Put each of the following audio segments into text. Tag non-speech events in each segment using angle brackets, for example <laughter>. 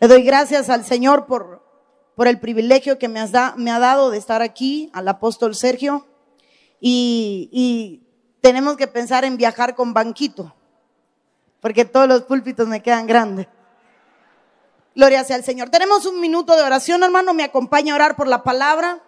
Le doy gracias al Señor por, por el privilegio que me, has da, me ha dado de estar aquí, al apóstol Sergio. Y, y tenemos que pensar en viajar con banquito, porque todos los púlpitos me quedan grandes. Gloria sea al Señor. Tenemos un minuto de oración, hermano. Me acompaña a orar por la palabra.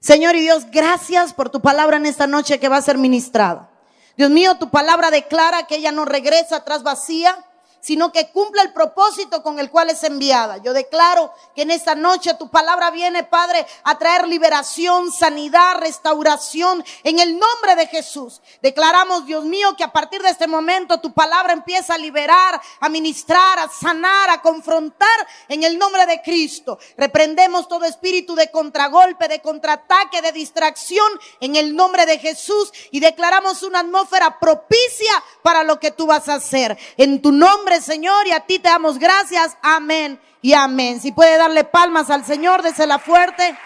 Señor y Dios, gracias por tu palabra en esta noche que va a ser ministrada. Dios mío, tu palabra declara que ella no regresa atrás vacía, sino que cumple el propósito con el cual es enviada. Yo declaro que en esta noche tu palabra viene, Padre, a traer liberación, sanidad, restauración en el nombre de Jesús. Declaramos, Dios mío, que a partir de este momento tu palabra empieza a liberar, a ministrar, a sanar, a confrontar en el nombre de Cristo. Reprendemos todo espíritu de contragolpe, de contraataque, de distracción en el nombre de Jesús y declaramos una atmósfera propicia para lo que tú vas a hacer. En tu nombre Señor, y a ti te damos gracias. Amén y amén. Si puede darle palmas al Señor, la fuerte.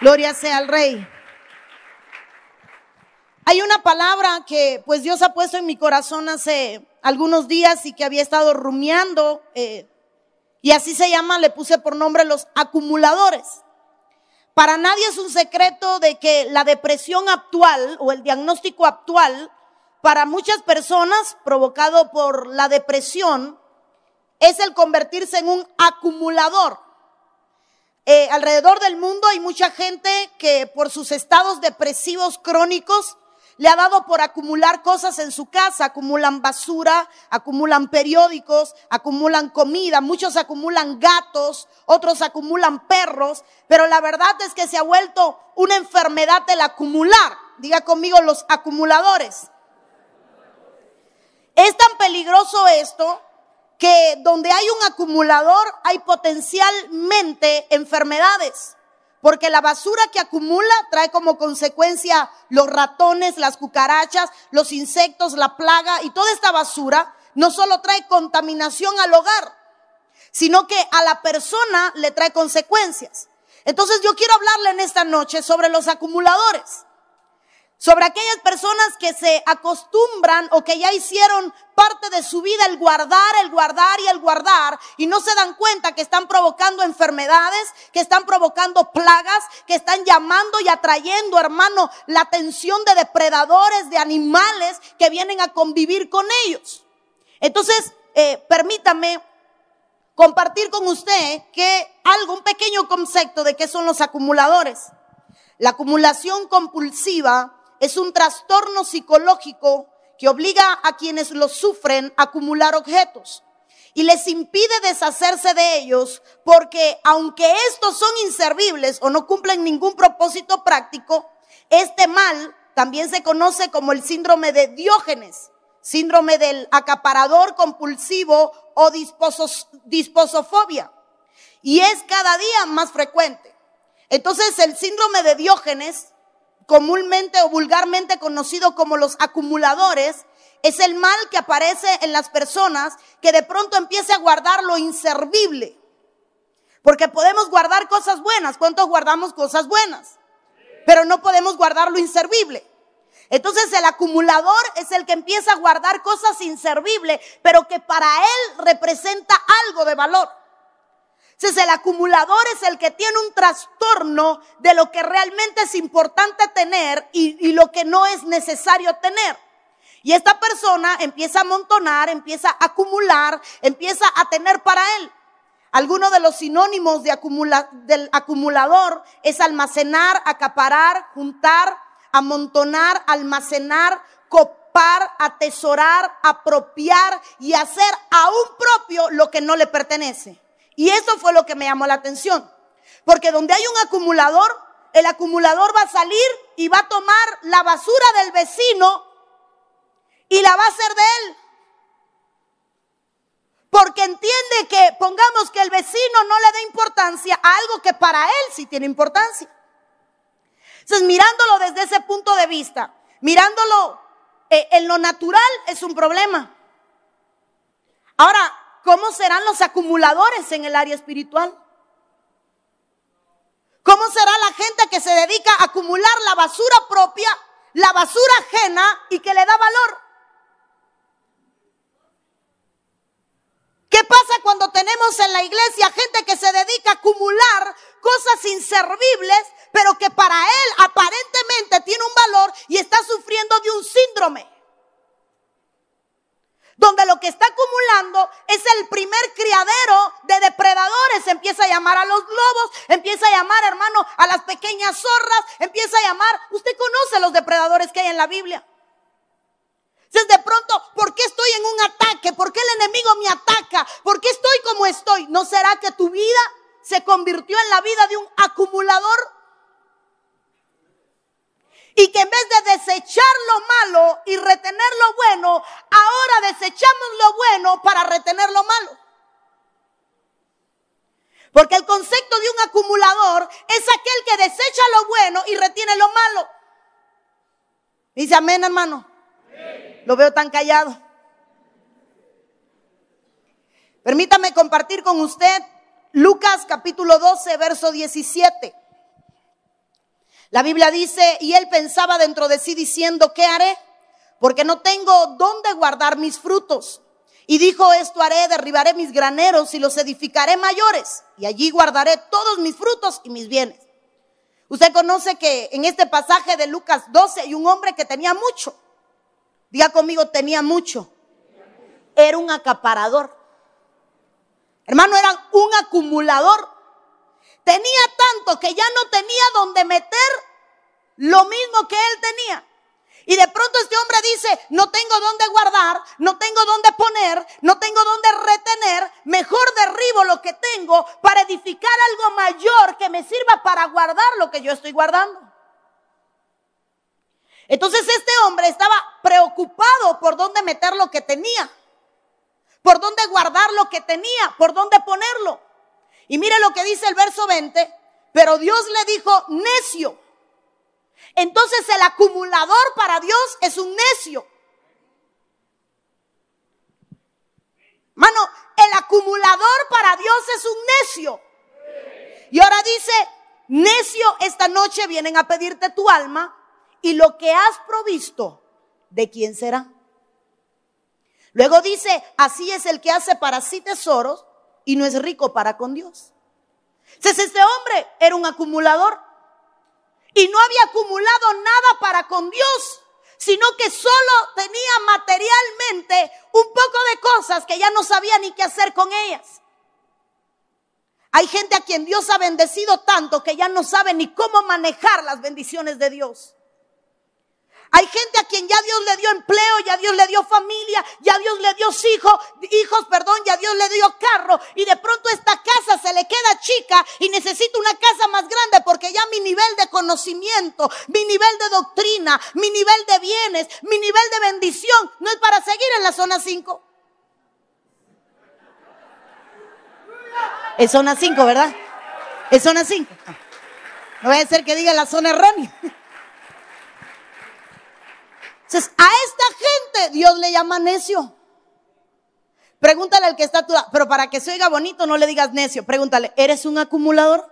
Gloria sea al Rey. Hay una palabra que pues Dios ha puesto en mi corazón hace algunos días y que había estado rumiando. Eh, y así se llama, le puse por nombre los acumuladores. Para nadie es un secreto de que la depresión actual o el diagnóstico actual para muchas personas, provocado por la depresión, es el convertirse en un acumulador. Eh, alrededor del mundo hay mucha gente que por sus estados depresivos crónicos le ha dado por acumular cosas en su casa, acumulan basura, acumulan periódicos, acumulan comida, muchos acumulan gatos, otros acumulan perros, pero la verdad es que se ha vuelto una enfermedad el acumular. Diga conmigo los acumuladores. Es tan peligroso esto que donde hay un acumulador hay potencialmente enfermedades. Porque la basura que acumula trae como consecuencia los ratones, las cucarachas, los insectos, la plaga y toda esta basura no solo trae contaminación al hogar, sino que a la persona le trae consecuencias. Entonces yo quiero hablarle en esta noche sobre los acumuladores sobre aquellas personas que se acostumbran o que ya hicieron parte de su vida el guardar, el guardar y el guardar y no se dan cuenta que están provocando enfermedades, que están provocando plagas, que están llamando y atrayendo, hermano, la atención de depredadores, de animales que vienen a convivir con ellos. Entonces, eh, permítame compartir con usted que algo, un pequeño concepto de qué son los acumuladores. La acumulación compulsiva es un trastorno psicológico que obliga a quienes lo sufren a acumular objetos y les impide deshacerse de ellos porque aunque estos son inservibles o no cumplen ningún propósito práctico, este mal también se conoce como el síndrome de Diógenes, síndrome del acaparador compulsivo o disposofobia. Y es cada día más frecuente. Entonces el síndrome de Diógenes comúnmente o vulgarmente conocido como los acumuladores, es el mal que aparece en las personas que de pronto empiece a guardar lo inservible. Porque podemos guardar cosas buenas. ¿Cuántos guardamos cosas buenas? Pero no podemos guardar lo inservible. Entonces el acumulador es el que empieza a guardar cosas inservibles, pero que para él representa algo de valor. Entonces el acumulador es el que tiene un trastorno de lo que realmente es importante tener y, lo que no es necesario tener. Y esta persona empieza a amontonar, empieza a acumular, empieza a tener para él. Alguno de los sinónimos de acumula, del acumulador es almacenar, acaparar, juntar, amontonar, almacenar, copar, atesorar, apropiar y hacer aún propio lo que no le pertenece. Y eso fue lo que me llamó la atención. Porque donde hay un acumulador, el acumulador va a salir y va a tomar la basura del vecino y la va a hacer de él. Porque entiende que, pongamos que el vecino no le dé importancia a algo que para él sí tiene importancia. Entonces, mirándolo desde ese punto de vista, mirándolo eh, en lo natural es un problema. Ahora, ¿cómo serán los acumuladores en el área espiritual? ¿Cómo será la gente que se dedica a acumular la basura propia, la basura ajena y que le da valor? cuando tenemos en la iglesia gente que se dedica a acumular cosas inservibles, pero que para él aparentemente tiene un valor y está sufriendo de un síndrome donde lo que está acumulando es el primer criadero de depredadores. Empieza a llamar a los lobos, empieza a llamar, hermano, a las pequeñas zorras, empieza a llamar. Usted conoce los depredadores que hay en la Biblia. Entonces de pronto, ¿por qué estoy en un ataque? ¿Por qué el enemigo me ataca? ¿Por qué estoy como estoy? ¿No será que tu vida se convirtió en la vida de un acumulador? Y que en vez de desechar lo malo y retener lo bueno, ahora desechamos lo bueno para retener lo malo. Porque el concepto de un acumulador es aquel que desecha lo bueno y retiene lo malo. Dice amén, hermano. Lo veo tan callado. Permítame compartir con usted Lucas capítulo 12, verso 17. La Biblia dice, y él pensaba dentro de sí diciendo, ¿qué haré? Porque no tengo dónde guardar mis frutos. Y dijo, esto haré, derribaré mis graneros y los edificaré mayores, y allí guardaré todos mis frutos y mis bienes. Usted conoce que en este pasaje de Lucas 12 hay un hombre que tenía mucho. Diga conmigo, tenía mucho. Era un acaparador. Hermano, era un acumulador. Tenía que ya no tenía donde meter lo mismo que él tenía. Y de pronto este hombre dice, no tengo dónde guardar, no tengo dónde poner, no tengo dónde retener, mejor derribo lo que tengo para edificar algo mayor que me sirva para guardar lo que yo estoy guardando. Entonces este hombre estaba preocupado por dónde meter lo que tenía, por dónde guardar lo que tenía, por dónde ponerlo. Y mire lo que dice el verso 20, pero Dios le dijo, necio. Entonces el acumulador para Dios es un necio. Mano, el acumulador para Dios es un necio. Y ahora dice, necio, esta noche vienen a pedirte tu alma y lo que has provisto, ¿de quién será? Luego dice, así es el que hace para sí tesoros y no es rico para con Dios. Entonces este hombre era un acumulador y no había acumulado nada para con Dios, sino que solo tenía materialmente un poco de cosas que ya no sabía ni qué hacer con ellas. Hay gente a quien Dios ha bendecido tanto que ya no sabe ni cómo manejar las bendiciones de Dios. Hay gente a quien ya Dios le dio empleo, ya Dios le dio familia, ya Dios le dio hijos, hijos, perdón, ya Dios le dio carro y de pronto esta casa se le queda chica y necesita una casa más grande porque ya mi nivel de conocimiento, mi nivel de doctrina, mi nivel de bienes, mi nivel de bendición no es para seguir en la zona 5. Es zona 5, ¿verdad? Es zona 5. No voy a ser que diga la zona errónea. Entonces, a esta gente Dios le llama necio. Pregúntale al que está a tu pero para que se oiga bonito no le digas necio, pregúntale, ¿eres un acumulador?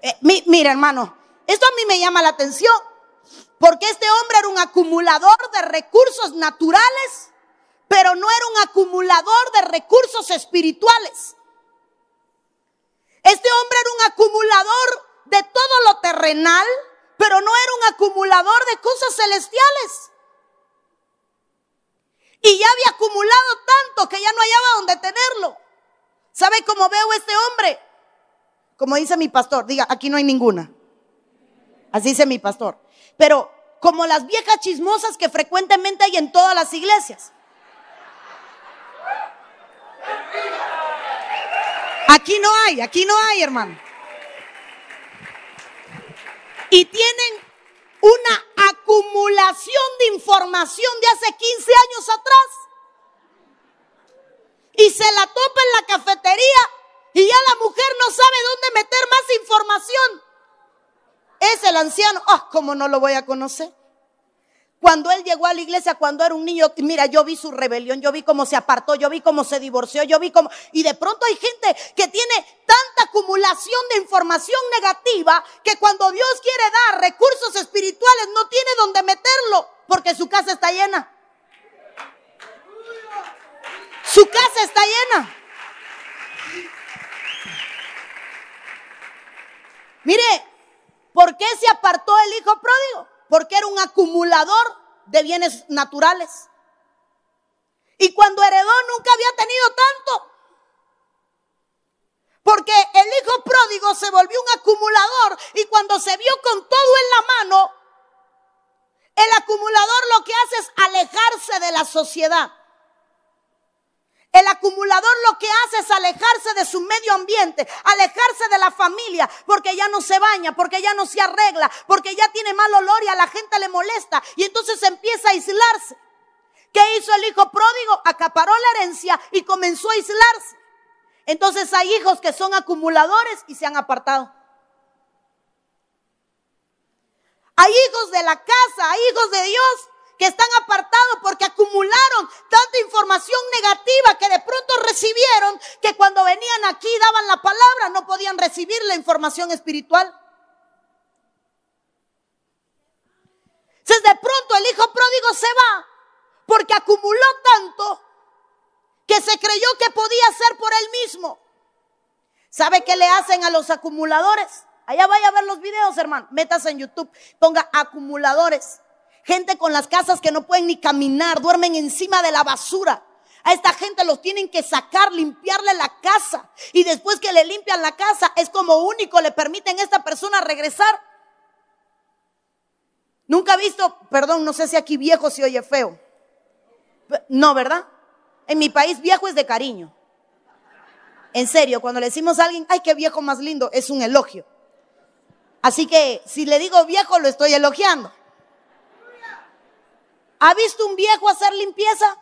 Eh, mira, hermano, esto a mí me llama la atención, porque este hombre era un acumulador de recursos naturales, pero no era un acumulador de recursos espirituales. Este hombre era un acumulador de todo lo terrenal, pero no era un acumulador de cosas celestiales. Y ya había acumulado tanto que ya no hallaba donde tenerlo. ¿Sabe cómo veo este hombre? Como dice mi pastor, diga, aquí no hay ninguna. Así dice mi pastor. Pero como las viejas chismosas que frecuentemente hay en todas las iglesias. Aquí no hay, aquí no hay, hermano. Y tienen una acumulación de información de hace 15 años atrás. Y se la topa en la cafetería y ya la mujer no sabe dónde meter más información. Es el anciano. Ah, ¿cómo no lo voy a conocer? Cuando él llegó a la iglesia, cuando era un niño, mira, yo vi su rebelión, yo vi cómo se apartó, yo vi cómo se divorció, yo vi cómo... Y de pronto hay gente que tiene tanta acumulación de información negativa que cuando Dios quiere dar recursos espirituales no tiene donde meterlo porque su casa está llena. Su casa está llena. Mire, ¿por qué se apartó el hijo pródigo? Porque era un acumulador de bienes naturales. Y cuando heredó nunca había tenido tanto. Porque el hijo pródigo se volvió un acumulador y cuando se vio con todo en la mano, el acumulador lo que hace es alejarse de la sociedad. El acumulador lo que hace es alejarse de su medio ambiente, alejarse de la familia, porque ya no se baña, porque ya no se arregla, porque ya tiene mal olor y a la gente le molesta. Y entonces empieza a aislarse. ¿Qué hizo el hijo pródigo? Acaparó la herencia y comenzó a aislarse. Entonces hay hijos que son acumuladores y se han apartado. Hay hijos de la casa, hay hijos de Dios que están apartados porque acumularon tanta información negativa que de pronto recibieron que cuando venían aquí daban la palabra no podían recibir la información espiritual. Entonces de pronto el hijo pródigo se va porque acumuló tanto que se creyó que podía hacer por él mismo. ¿Sabe qué le hacen a los acumuladores? Allá vaya a ver los videos, hermano. Metas en YouTube, ponga acumuladores. Gente con las casas que no pueden ni caminar, duermen encima de la basura. A esta gente los tienen que sacar, limpiarle la casa. Y después que le limpian la casa, es como único le permiten a esta persona regresar. Nunca he visto, perdón, no sé si aquí viejo se oye feo. No, ¿verdad? En mi país viejo es de cariño. En serio, cuando le decimos a alguien, ay, qué viejo más lindo, es un elogio. Así que si le digo viejo, lo estoy elogiando. ¿Ha visto un viejo hacer limpieza?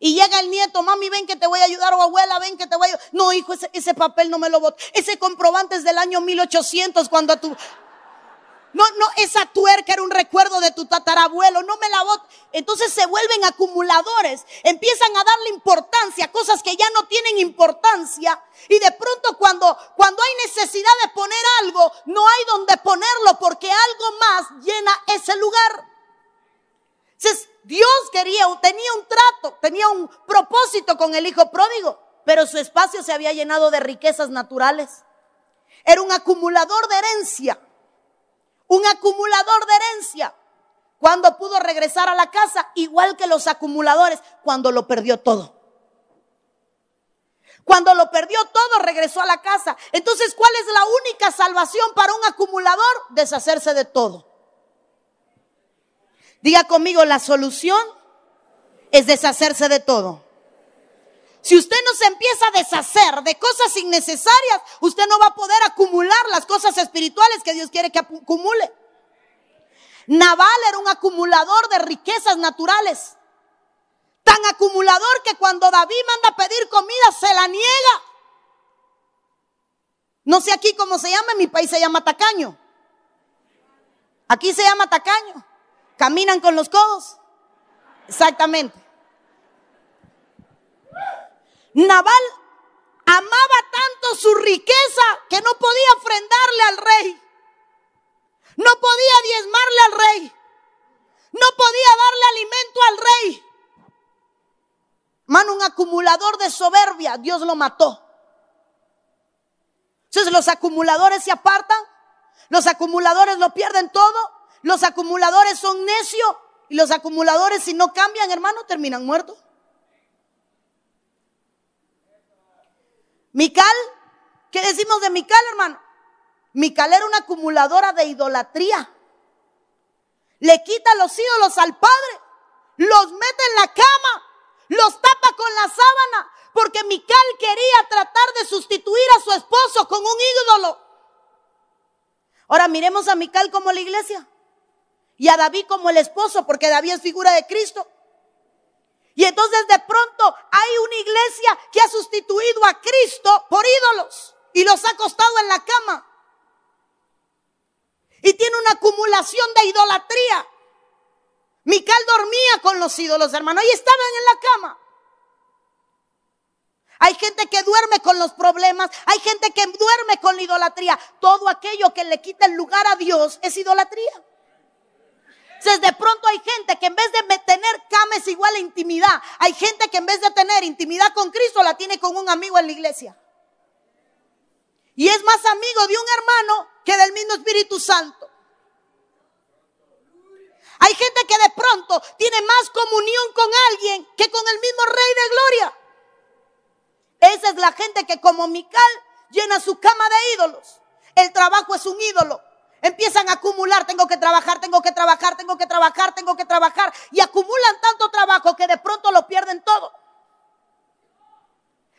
Y llega el nieto, mami, ven que te voy a ayudar, o abuela, ven que te voy a ayudar. No, hijo, ese, papel no me lo voto. Ese comprobante es del año 1800, cuando a tu... No, no, esa tuerca era un recuerdo de tu tatarabuelo, no me la voto. Entonces se vuelven acumuladores, empiezan a darle importancia a cosas que ya no tienen importancia. Y de pronto cuando, cuando hay necesidad de poner algo, no hay donde ponerlo porque algo más llena ese lugar. Entonces, Dios quería, tenía un trato, tenía un propósito con el hijo pródigo, pero su espacio se había llenado de riquezas naturales. Era un acumulador de herencia, un acumulador de herencia. Cuando pudo regresar a la casa, igual que los acumuladores, cuando lo perdió todo. Cuando lo perdió todo, regresó a la casa. Entonces, ¿cuál es la única salvación para un acumulador? Deshacerse de todo. Diga conmigo, la solución es deshacerse de todo. Si usted no se empieza a deshacer de cosas innecesarias, usted no va a poder acumular las cosas espirituales que Dios quiere que acumule. Naval era un acumulador de riquezas naturales. Tan acumulador que cuando David manda a pedir comida se la niega. No sé aquí cómo se llama, en mi país se llama tacaño. Aquí se llama tacaño. Caminan con los codos. Exactamente. Naval amaba tanto su riqueza que no podía ofrendarle al rey. No podía diezmarle al rey. No podía darle alimento al rey. Mano, un acumulador de soberbia, Dios lo mató. Entonces los acumuladores se apartan, los acumuladores lo pierden todo, los acumuladores son necios y los acumuladores si no cambian, hermano, terminan muertos. Mical, ¿qué decimos de Mical, hermano? Mical era una acumuladora de idolatría. Le quita los ídolos al padre, los mete en la cama, los tapa con la sábana, porque Mical quería tratar de sustituir a su esposo con un ídolo. Ahora miremos a Mical como la iglesia y a David como el esposo, porque David es figura de Cristo. Y entonces de pronto hay una iglesia que ha sustituido a Cristo por ídolos y los ha acostado en la cama. Y tiene una acumulación de idolatría. Mical dormía con los ídolos, hermano, y estaban en la cama. Hay gente que duerme con los problemas, hay gente que duerme con la idolatría. Todo aquello que le quita el lugar a Dios es idolatría. Entonces de pronto hay gente que en vez de tener cama es igual a intimidad. Hay gente que en vez de tener intimidad con Cristo la tiene con un amigo en la iglesia. Y es más amigo de un hermano que del mismo Espíritu Santo. Hay gente que de pronto tiene más comunión con alguien que con el mismo Rey de Gloria. Esa es la gente que como Mical llena su cama de ídolos. El trabajo es un ídolo. Empiezan a acumular, tengo que trabajar, tengo que trabajar, tengo que trabajar, tengo que trabajar. Y acumulan tanto trabajo que de pronto lo pierden todo.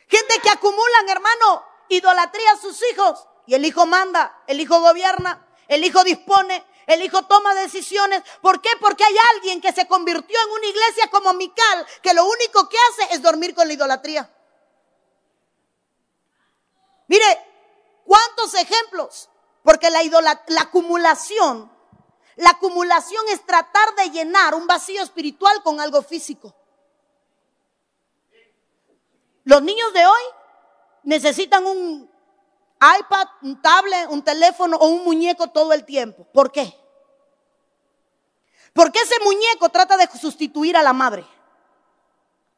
Gente que acumulan, hermano, idolatría a sus hijos. Y el hijo manda, el hijo gobierna, el hijo dispone, el hijo toma decisiones. ¿Por qué? Porque hay alguien que se convirtió en una iglesia como Mical, que lo único que hace es dormir con la idolatría. Mire, ¿cuántos ejemplos? Porque la, la acumulación, la acumulación es tratar de llenar un vacío espiritual con algo físico. Los niños de hoy necesitan un iPad, un tablet, un teléfono o un muñeco todo el tiempo. ¿Por qué? Porque ese muñeco trata de sustituir a la madre.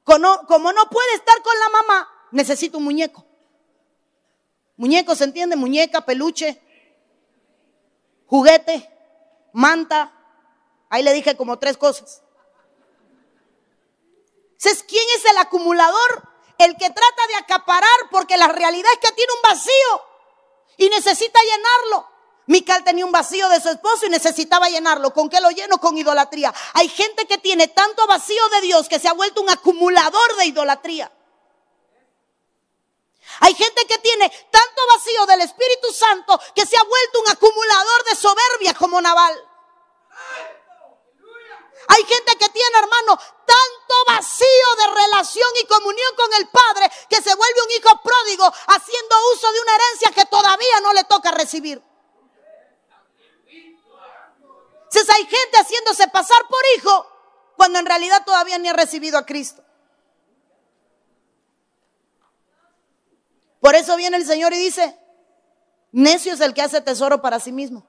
Como, como no puede estar con la mamá, necesita un muñeco. Muñeco, ¿se entiende? Muñeca, peluche, juguete, manta. Ahí le dije como tres cosas. Entonces, ¿quién es el acumulador? El que trata de acaparar porque la realidad es que tiene un vacío y necesita llenarlo. Mical tenía un vacío de su esposo y necesitaba llenarlo. ¿Con qué lo lleno? Con idolatría. Hay gente que tiene tanto vacío de Dios que se ha vuelto un acumulador de idolatría. Hay gente que tiene tanto vacío del Espíritu Santo que se ha vuelto un acumulador de soberbia como Naval. Hay gente que tiene, hermano, tanto vacío de relación y comunión con el Padre que se vuelve un hijo pródigo haciendo uso de una herencia que todavía no le toca recibir. Si hay gente haciéndose pasar por hijo cuando en realidad todavía ni ha recibido a Cristo. Por eso viene el Señor y dice, necio es el que hace tesoro para sí mismo.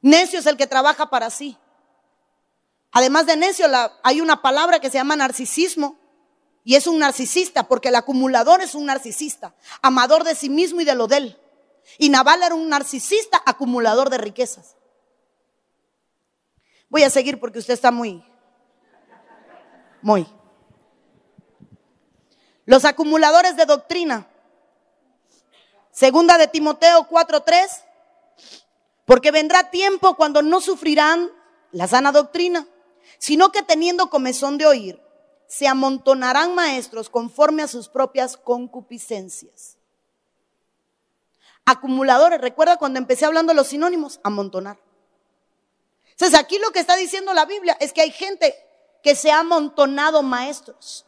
Necio es el que trabaja para sí. Además de necio, hay una palabra que se llama narcisismo. Y es un narcisista, porque el acumulador es un narcisista, amador de sí mismo y de lo de él. Y Naval era un narcisista, acumulador de riquezas. Voy a seguir porque usted está muy, muy. Los acumuladores de doctrina. Segunda de Timoteo 4:3 porque vendrá tiempo cuando no sufrirán la sana doctrina, sino que teniendo comezón de oír, se amontonarán maestros conforme a sus propias concupiscencias. Acumuladores, recuerda cuando empecé hablando los sinónimos, amontonar. Entonces aquí lo que está diciendo la Biblia es que hay gente que se ha amontonado maestros.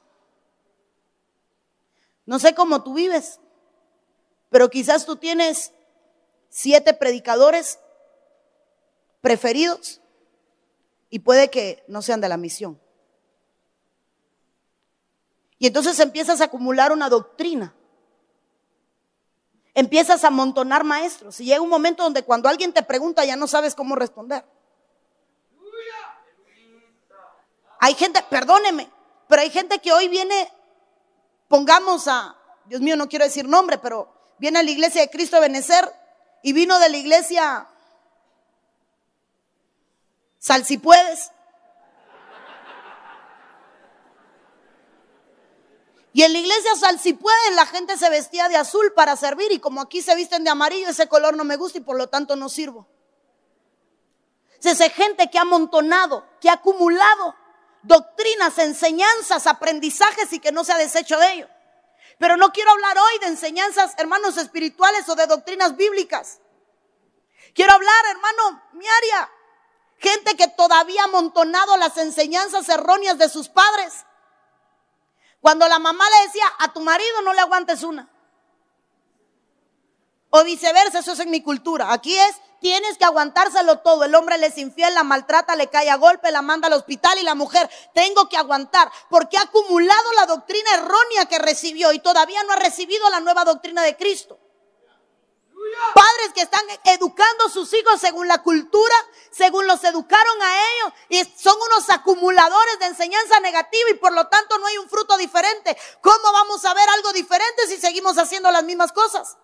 No sé cómo tú vives, pero quizás tú tienes siete predicadores preferidos y puede que no sean de la misión. Y entonces empiezas a acumular una doctrina. Empiezas a amontonar maestros. Y llega un momento donde cuando alguien te pregunta ya no sabes cómo responder. Hay gente, perdóneme, pero hay gente que hoy viene, pongamos a, Dios mío, no quiero decir nombre, pero viene a la iglesia de Cristo a Benecer y vino de la iglesia Sal si puedes. Y en la iglesia sal si pueden, la gente se vestía de azul para servir y como aquí se visten de amarillo, ese color no me gusta y por lo tanto no sirvo. Es gente que ha amontonado, que ha acumulado doctrinas, enseñanzas, aprendizajes y que no se ha deshecho de ello. Pero no quiero hablar hoy de enseñanzas, hermanos, espirituales o de doctrinas bíblicas. Quiero hablar, hermano, mi área, Gente que todavía ha amontonado las enseñanzas erróneas de sus padres. Cuando la mamá le decía, a tu marido no le aguantes una. O viceversa, eso es en mi cultura. Aquí es, tienes que aguantárselo todo. El hombre le es infiel, la maltrata, le cae a golpe, la manda al hospital y la mujer, tengo que aguantar. Porque ha acumulado la doctrina errónea que recibió y todavía no ha recibido la nueva doctrina de Cristo. Padres que están educando a sus hijos según la cultura, según los educaron a ellos, y son unos acumuladores de enseñanza negativa y por lo tanto no hay un fruto diferente. ¿Cómo vamos a ver algo diferente si seguimos haciendo las mismas cosas?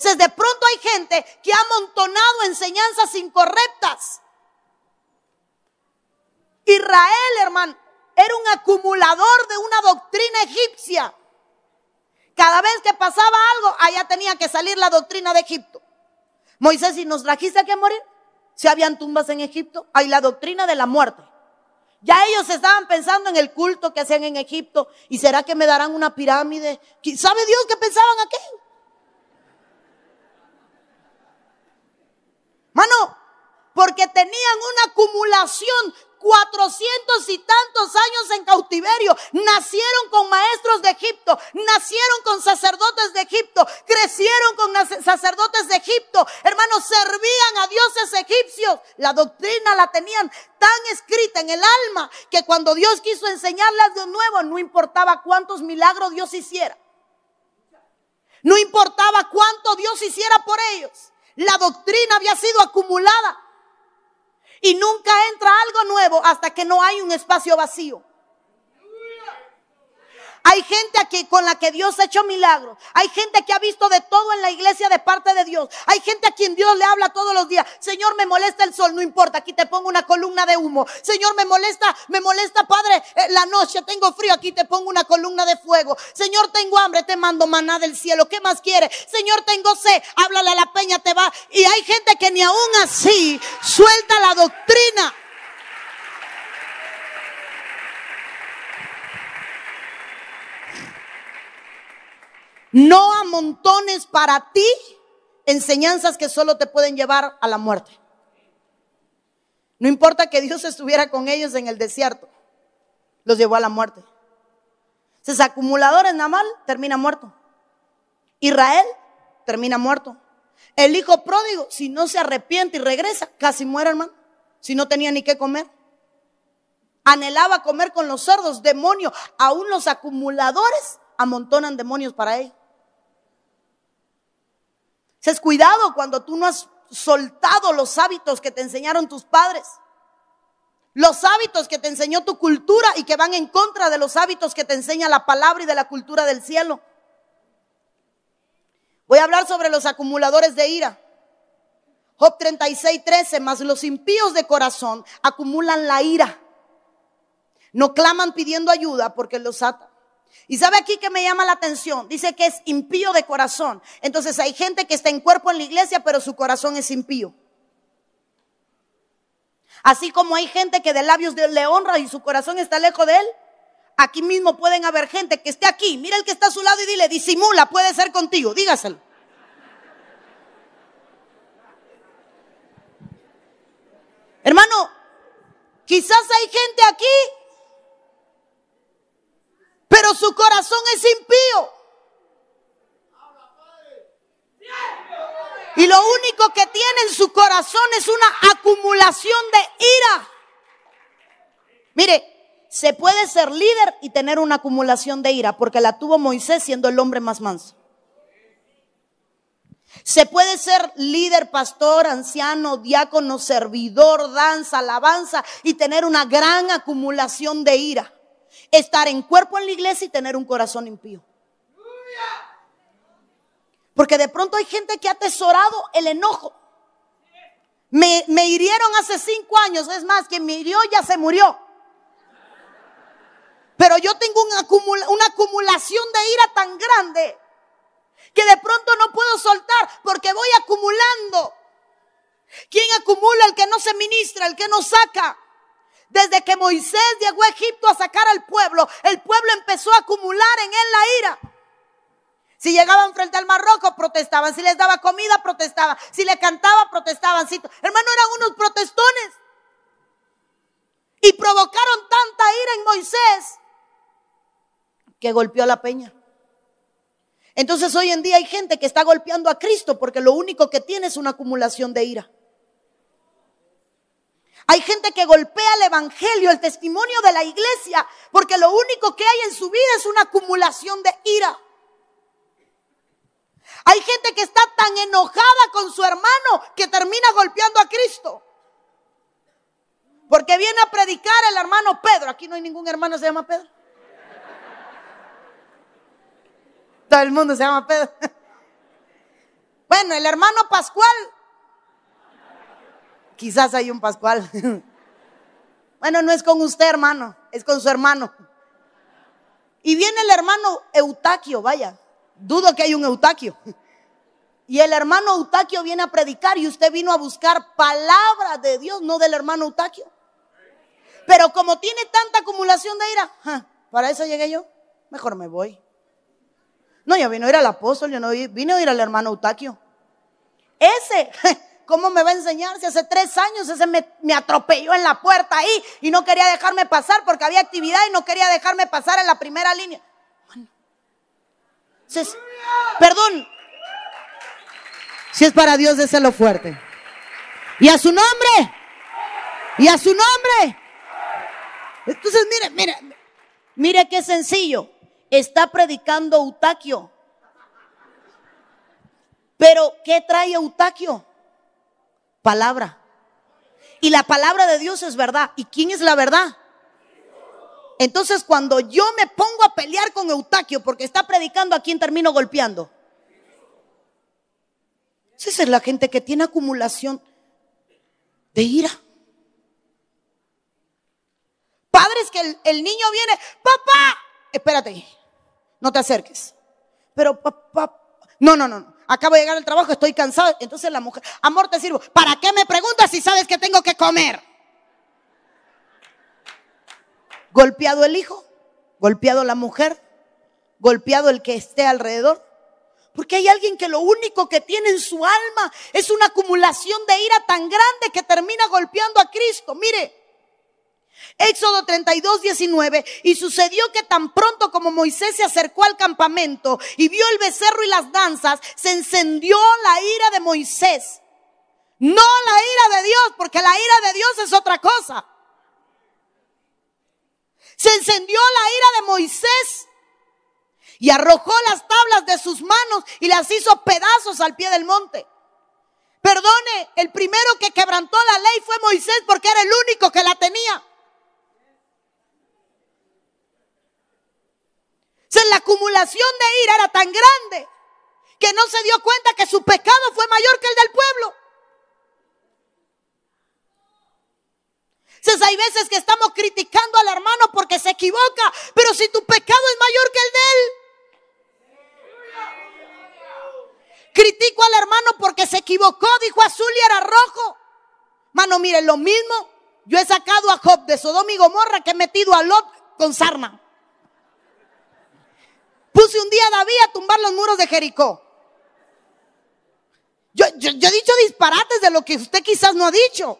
Entonces, de pronto hay gente que ha amontonado enseñanzas incorrectas. Israel, hermano, era un acumulador de una doctrina egipcia. Cada vez que pasaba algo, allá tenía que salir la doctrina de Egipto. Moisés, si nos trajiste aquí a morir, si habían tumbas en Egipto, hay la doctrina de la muerte. Ya ellos estaban pensando en el culto que hacían en Egipto. ¿Y será que me darán una pirámide? ¿Sabe Dios qué pensaban aquello? Mano, porque tenían una acumulación cuatrocientos y tantos años en cautiverio. Nacieron con maestros de Egipto, nacieron con sacerdotes de Egipto, crecieron con sacerdotes de Egipto. Hermanos, servían a dioses egipcios. La doctrina la tenían tan escrita en el alma que cuando Dios quiso enseñarles de nuevo, no importaba cuántos milagros Dios hiciera. No importaba cuánto Dios hiciera por ellos. La doctrina había sido acumulada. Y nunca entra algo nuevo hasta que no hay un espacio vacío. Hay gente aquí con la que Dios ha hecho milagros. Hay gente que ha visto de todo en la iglesia de parte de Dios. Hay gente a quien Dios le habla todos los días. Señor, me molesta el sol, no importa, aquí te pongo una columna de humo. Señor, me molesta, me molesta, Padre, eh, la noche, tengo frío, aquí te pongo una columna de fuego. Señor, tengo hambre, te mando maná del cielo. ¿Qué más quiere? Señor, tengo sed, háblale a la peña, te va. Y hay gente que ni aún así suelta la doctrina. No amontones para ti enseñanzas que solo te pueden llevar a la muerte. No importa que Dios estuviera con ellos en el desierto, los llevó a la muerte. Entonces, acumuladores mal termina muerto. Israel termina muerto. El hijo pródigo, si no se arrepiente y regresa, casi muere, hermano. Si no tenía ni qué comer. Anhelaba comer con los cerdos, demonio. Aún los acumuladores amontonan demonios para él. Es cuidado cuando tú no has soltado los hábitos que te enseñaron tus padres. Los hábitos que te enseñó tu cultura y que van en contra de los hábitos que te enseña la palabra y de la cultura del cielo. Voy a hablar sobre los acumuladores de ira. Job 36, 13, más los impíos de corazón acumulan la ira. No claman pidiendo ayuda porque los ata. Y sabe aquí que me llama la atención, dice que es impío de corazón. Entonces hay gente que está en cuerpo en la iglesia, pero su corazón es impío. Así como hay gente que de labios le honra y su corazón está lejos de él. Aquí mismo pueden haber gente que esté aquí. Mira el que está a su lado y dile, disimula, puede ser contigo, dígaselo. Hermano, quizás hay gente aquí pero su corazón es impío. Y lo único que tiene en su corazón es una acumulación de ira. Mire, se puede ser líder y tener una acumulación de ira, porque la tuvo Moisés siendo el hombre más manso. Se puede ser líder, pastor, anciano, diácono, servidor, danza, alabanza y tener una gran acumulación de ira estar en cuerpo en la iglesia y tener un corazón impío. Porque de pronto hay gente que ha atesorado el enojo. Me, hirieron hace cinco años, es más, quien me hirió ya se murió. Pero yo tengo una, una acumulación de ira tan grande que de pronto no puedo soltar porque voy acumulando. ¿Quién acumula? El que no se ministra, el que no saca. Desde que Moisés llegó a Egipto a sacar al pueblo, el pueblo empezó a acumular en él la ira. Si llegaban frente al mar rojo, protestaban. Si les daba comida, protestaban. Si le cantaba, protestaban. hermano, eran unos protestones. Y provocaron tanta ira en Moisés que golpeó la peña. Entonces hoy en día hay gente que está golpeando a Cristo porque lo único que tiene es una acumulación de ira. Hay gente que golpea el evangelio, el testimonio de la iglesia, porque lo único que hay en su vida es una acumulación de ira. Hay gente que está tan enojada con su hermano que termina golpeando a Cristo. Porque viene a predicar el hermano Pedro. Aquí no hay ningún hermano que se llama Pedro. Todo el mundo se llama Pedro. <laughs> Bueno, el hermano Pascual. Quizás hay un Pascual. <laughs> Bueno, no es con usted, hermano, es con su hermano. Y viene el hermano Eutaquio, vaya. Dudo que hay un Eutaquio. Y el hermano Eutaquio viene a predicar y usted vino a buscar palabras de Dios, no del hermano Eutaquio. Pero como tiene tanta acumulación de ira, para eso llegué yo, mejor me voy. No, yo vino a ir al apóstol, yo no vine a ir al hermano Eutaquio. Ese, <laughs> ¿cómo me va a enseñar si hace tres años ese me, atropelló en la puerta ahí y no quería dejarme pasar porque había actividad y no quería dejarme pasar en la primera línea? perdón, si es para Dios, lo fuerte. Y a su nombre, y a su nombre. Entonces, mire, mire, mire qué sencillo está predicando Eutaquio. Pero, ¿qué trae Eutaquio? Palabra. Y la palabra de Dios es verdad. ¿Y quién es la verdad? Entonces, cuando yo me pongo a pelear con Eutaquio porque está predicando, ¿a quién termino golpeando? Esa es la gente que tiene acumulación de ira. Padres que el, el niño viene, papá, espérate, no te acerques. Pero papá, no, no, no, acabo de llegar al trabajo, estoy cansado. Entonces la mujer, amor, te sirvo. ¿Para qué me preguntas si sabes que tengo que comer? Golpeado el hijo, golpeado la mujer, golpeado el que esté alrededor. Porque hay alguien que lo único que tiene en su alma es una acumulación de ira tan grande que termina golpeando a Cristo. Mire, Éxodo 32, 19. Y sucedió que tan pronto como Moisés se acercó al campamento y vio el becerro y las danzas, se encendió la ira de Moisés. No la ira de Dios, porque la ira de Dios es otra cosa. Se encendió la ira de Moisés y arrojó las tablas de sus manos y las hizo pedazos al pie del monte. Perdone, el primero que quebrantó la ley fue Moisés porque era el único que la tenía. La acumulación de ira era tan grande que no se dio cuenta que su pecado fue mayor que el del pueblo. Entonces hay veces que estamos criticando al hermano porque se equivoca, pero si tu pecado es mayor que el de él. Critico al hermano porque se equivocó, dijo azul y era rojo. Mano, miren, lo mismo. Yo he sacado a Job de Sodoma y Gomorra que he metido a Lot con sarna. Puse un día a David a tumbar los muros de Jericó. Yo, yo, he dicho disparates de lo que usted quizás no ha dicho.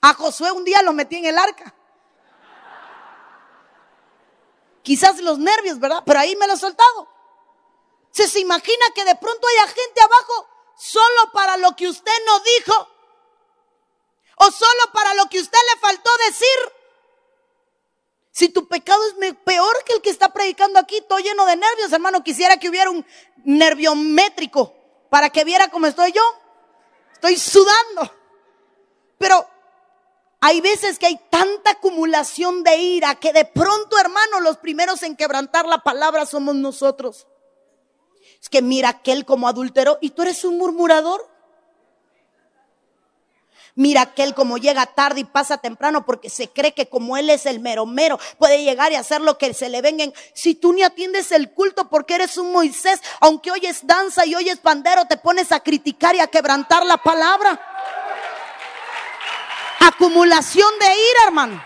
A Josué un día lo metí en el arca. Quizás los nervios, ¿verdad? Pero ahí me lo he soltado. ¿Se, se imagina que de pronto haya gente abajo solo para lo que usted no dijo? ¿O solo para lo que usted le faltó decir? Si tu pecado es peor que el que está predicando aquí, todo lleno de nervios, hermano, quisiera que hubiera un nerviométrico para que viera cómo estoy yo. Estoy sudando. Pero hay veces que hay tanta acumulación de ira que de pronto, hermano, los primeros en quebrantar la palabra somos nosotros. Es que mira aquel como adulteró y tú eres un murmurador. Mira aquel como llega tarde y pasa temprano porque se cree que como él es el mero mero, puede llegar y hacer lo que se le venga. Si tú ni atiendes el culto porque eres un Moisés, aunque oyes danza y oyes pandero, te pones a criticar y a quebrantar la palabra. Acumulación de ira, hermano.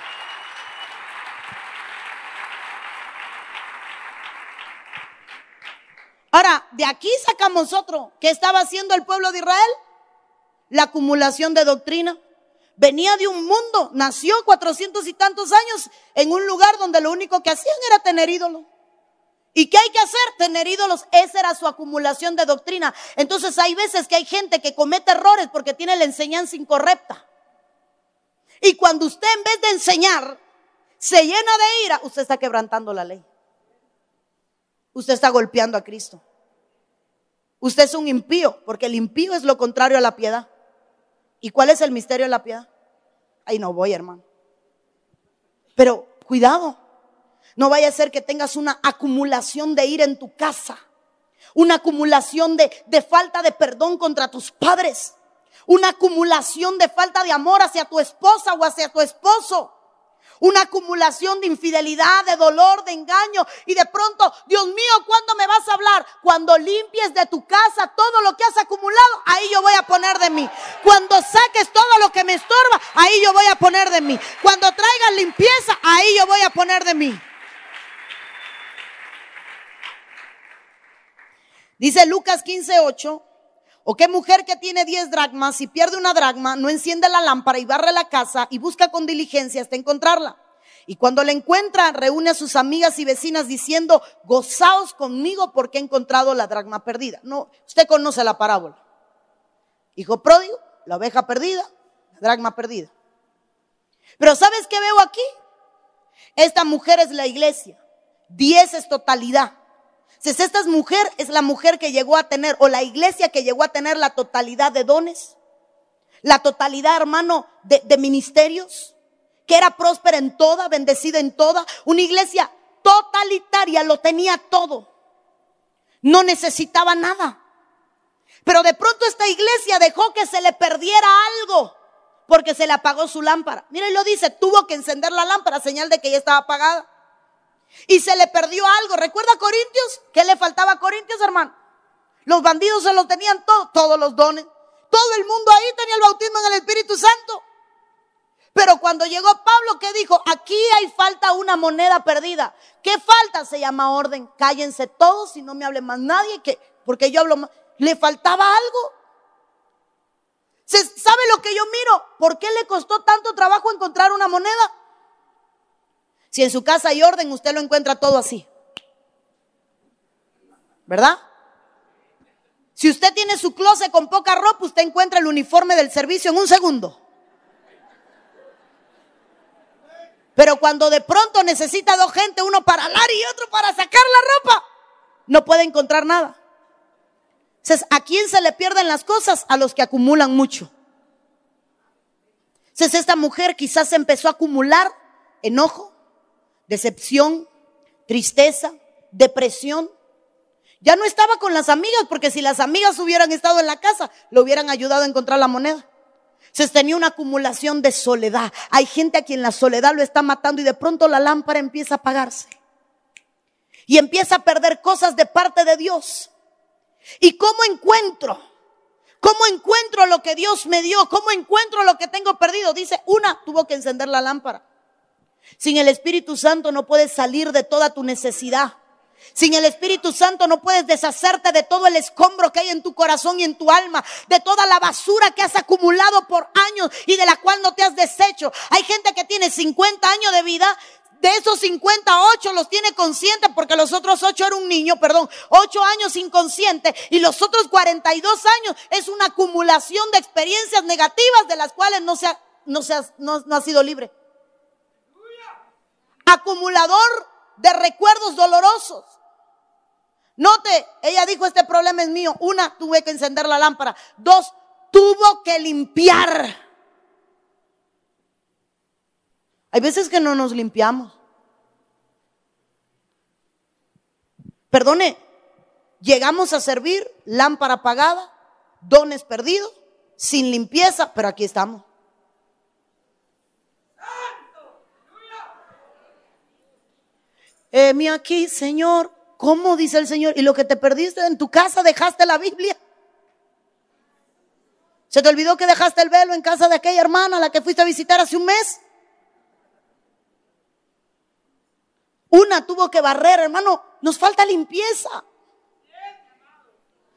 Ahora, de aquí sacamos otro. ¿Qué estaba haciendo el pueblo de Israel? La acumulación de doctrina. Venía de un mundo, nació cuatrocientos y tantos años en un lugar donde lo único que hacían era tener ídolos. ¿Y qué hay que hacer? Tener ídolos. Esa era su acumulación de doctrina. Entonces hay veces que hay gente que comete errores porque tiene la enseñanza incorrecta. Y cuando usted en vez de enseñar se llena de ira, usted está quebrantando la ley. Usted está golpeando a Cristo. Usted es un impío, porque el impío es lo contrario a la piedad. ¿Y cuál es el misterio de la piedad? Ahí no voy, hermano. Pero cuidado, no vaya a ser que tengas una acumulación de ira en tu casa. una acumulación de, de falta de perdón contra tus padres, una acumulación de falta de amor hacia tu esposa o hacia tu esposo una acumulación de infidelidad, de dolor, de engaño. Y de pronto, Dios mío, ¿cuándo me vas a hablar? Cuando limpies de tu casa todo lo que has acumulado, ahí yo voy a poner de mí. Cuando saques todo lo que me estorba, ahí yo voy a poner de mí. Cuando traigas limpieza, ahí yo voy a poner de mí. Dice Lucas 15:8. ¿O qué mujer que tiene 10 dracmas y pierde una dracma no enciende la lámpara y barre la casa y busca con diligencia hasta encontrarla? Y cuando la encuentra, reúne a sus amigas y vecinas diciendo, gozaos conmigo porque he encontrado la dracma perdida. No, usted conoce la parábola. Hijo pródigo, la oveja perdida, la dracma perdida. Pero ¿sabes qué veo aquí? Esta mujer es la iglesia. Diez es totalidad. Si esta mujer es la mujer que llegó a tener, o la iglesia que llegó a tener la totalidad de dones, la totalidad, hermano, de, de ministerios, que era próspera en toda, bendecida en toda, una iglesia totalitaria, lo tenía todo, no necesitaba nada. Pero de pronto esta iglesia dejó que se le perdiera algo porque se le apagó su lámpara. Mire, lo dice, tuvo que encender la lámpara, señal de que ya estaba apagada. Y se le perdió algo. ¿Recuerda Corintios? ¿Qué le faltaba a Corintios, hermano? Los bandidos se los tenían todos, todos los dones. Todo el mundo ahí tenía el bautismo en el Espíritu Santo. Pero cuando llegó Pablo, ¿qué dijo? Aquí hay falta una moneda perdida. ¿Qué falta? Se llama orden. Cállense todos y no me hable más nadie, que, porque yo hablo más. ¿Le faltaba algo? ¿Sabe lo que yo miro? ¿Por qué le costó tanto trabajo encontrar una moneda? Si en su casa hay orden, usted lo encuentra todo así. ¿Verdad? Si usted tiene su closet con poca ropa, usted encuentra el uniforme del servicio en un segundo. Pero cuando de pronto necesita dos gente, uno para alar y otro para sacar la ropa, no puede encontrar nada. Entonces, ¿a quién se le pierden las cosas? A los que acumulan mucho. Entonces, esta mujer quizás empezó a acumular enojo, decepción, tristeza, depresión. Ya no estaba con las amigas, porque si las amigas hubieran estado en la casa, lo hubieran ayudado a encontrar la moneda. Se tenía una acumulación de soledad. Hay gente a quien la soledad lo está matando y de pronto la lámpara empieza a apagarse. Y empieza a perder cosas de parte de Dios. ¿Y cómo encuentro? ¿Cómo encuentro lo que Dios me dio? ¿Cómo encuentro lo que tengo perdido? Dice, una, tuvo que encender la lámpara. Sin el Espíritu Santo no puedes salir de toda tu necesidad. Sin el Espíritu Santo no puedes deshacerte de todo el escombro que hay en tu corazón y en tu alma, de toda la basura que has acumulado por años y de la cual no te has deshecho. Hay gente que tiene 50 años de vida, de esos 58 los tiene conscientes porque los otros 8 era un niño, perdón, 8 años inconsciente y los otros 42 años es una acumulación de experiencias negativas de las cuales no se ha, no se no ha sido libre acumulador de recuerdos dolorosos. Note, ella dijo, este problema es mío. Una, tuve que encender la lámpara. Dos, tuvo que limpiar. Hay veces que no nos limpiamos. Perdone, llegamos a servir, lámpara apagada, dones perdidos, sin limpieza, pero aquí estamos. Mi aquí, Señor. ¿Cómo dice el Señor? Y lo que te perdiste en tu casa, dejaste la Biblia. ¿Se te olvidó que dejaste el velo en casa de aquella hermana a la que fuiste a visitar hace un mes? Una tuvo que barrer, hermano. Nos falta limpieza.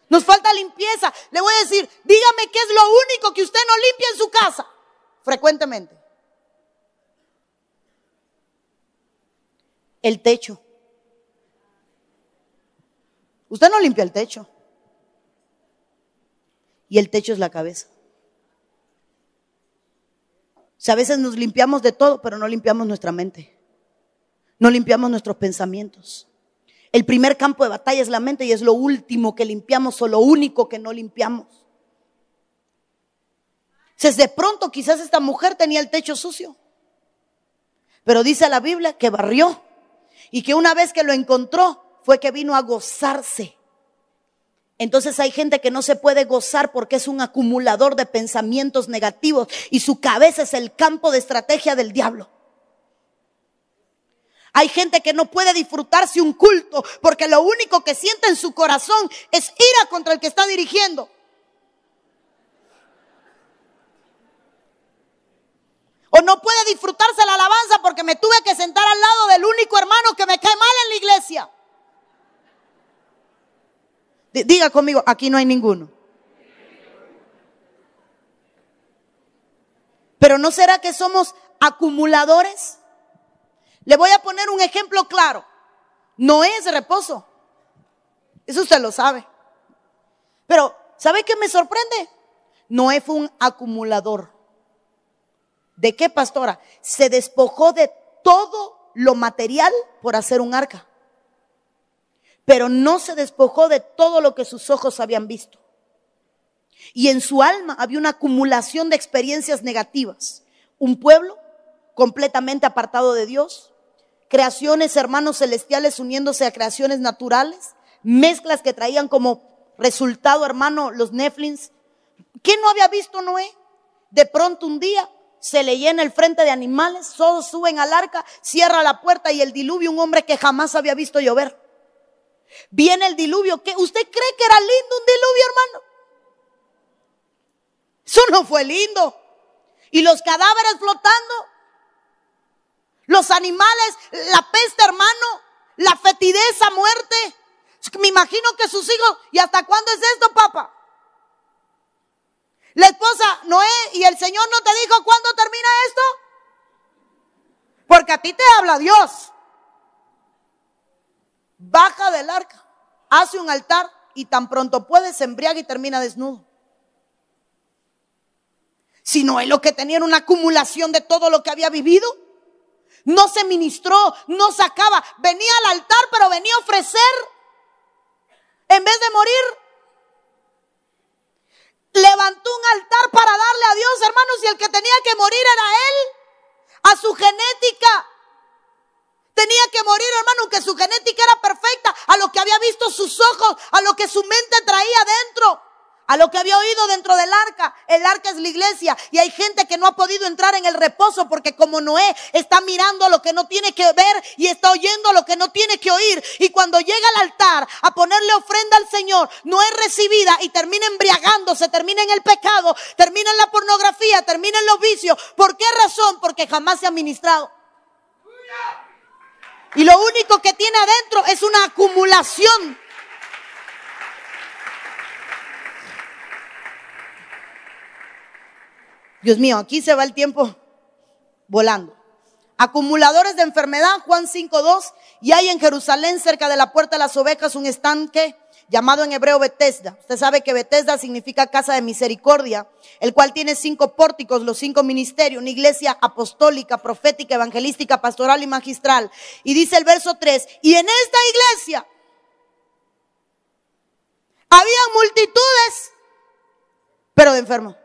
Nos falta limpieza. Le voy a decir, dígame qué es lo único que usted no limpia en su casa frecuentemente. El techo. Usted no limpia el techo. Y el techo es la cabeza. O sea, a veces nos limpiamos de todo, pero no limpiamos nuestra mente. No limpiamos nuestros pensamientos. El primer campo de batalla es la mente y es lo último que limpiamos o lo único que no limpiamos. Desde pronto quizás esta mujer tenía el techo sucio. Pero dice la Biblia que barrió y que una vez que lo encontró fue que vino a gozarse Entonces hay gente que no se puede gozar porque es un acumulador de pensamientos negativos y su cabeza es el campo de estrategia del diablo. Hay gente que no puede disfrutarse un culto porque lo único que siente en su corazón es ira contra el que está dirigiendo. O no puede disfrutarse la alabanza porque me tuve que sentar al lado del único hermano que me cae mal en la iglesia. Diga conmigo, aquí no hay ninguno. Pero ¿no será que somos acumuladores? Le voy a poner un ejemplo claro. No es reposo. Eso usted lo sabe. Pero, ¿sabe qué me sorprende? Noé fue un acumulador. ¿De qué, pastora? Se despojó de todo lo material por hacer un arca. Pero no se despojó de todo lo que sus ojos habían visto. Y en su alma había una acumulación de experiencias negativas. Un pueblo completamente apartado de Dios, creaciones, hermanos celestiales uniéndose a creaciones naturales, mezclas que traían como resultado, hermano, los Neflins. ¿Quién no había visto Noé? De pronto un día se le llena el frente de animales, todos suben al arca, cierra la puerta y el diluvio, un hombre que jamás había visto llover. Viene el diluvio, ¿qué? ¿Usted cree que era lindo un diluvio, hermano? Eso no fue lindo. Y los cadáveres flotando. Los animales, la peste, hermano, la fetidez a muerte. Me imagino que sus hijos, ¿y hasta cuándo es esto, papá? La esposa, Noé, y el Señor no te dijo cuándo termina esto. Porque a ti te habla Dios. Baja del arca, hace un altar y tan pronto puede se embriaga y termina desnudo. Si Noé lo que tenía era una acumulación de todo lo que había vivido. No se ministró, no sacaba. Venía al altar, pero venía a ofrecer. En vez de morir, levantó un altar para darle a Dios, hermanos, y el que tenía que morir era él, a su genética. Tenía que morir, hermano, que su genética era perfecta, a lo que había visto sus ojos, a lo que su mente traía dentro a lo que había oído dentro del arca. El arca es la iglesia y hay gente que no ha podido entrar en el reposo porque como Noé está mirando lo que no tiene que ver y está oyendo lo que no tiene que oír. Y cuando llega al altar a ponerle ofrenda al Señor, no es recibida y termina embriagándose, termina en el pecado, termina en la pornografía, termina en los vicios. ¿Por qué razón? Porque jamás se ha ministrado. Y lo único que tiene adentro es una acumulación Dios mío, aquí se va el tiempo volando. Acumuladores de enfermedad, Juan 5.2, y hay en Jerusalén, cerca de la puerta de las ovejas, un estanque llamado en hebreo Betesda. Usted sabe que Betesda significa casa de misericordia, el cual tiene cinco pórticos, los cinco ministerios, una iglesia apostólica, profética, evangelística, pastoral y magistral. Y dice el verso 3, y en esta iglesia había multitudes, pero de enfermos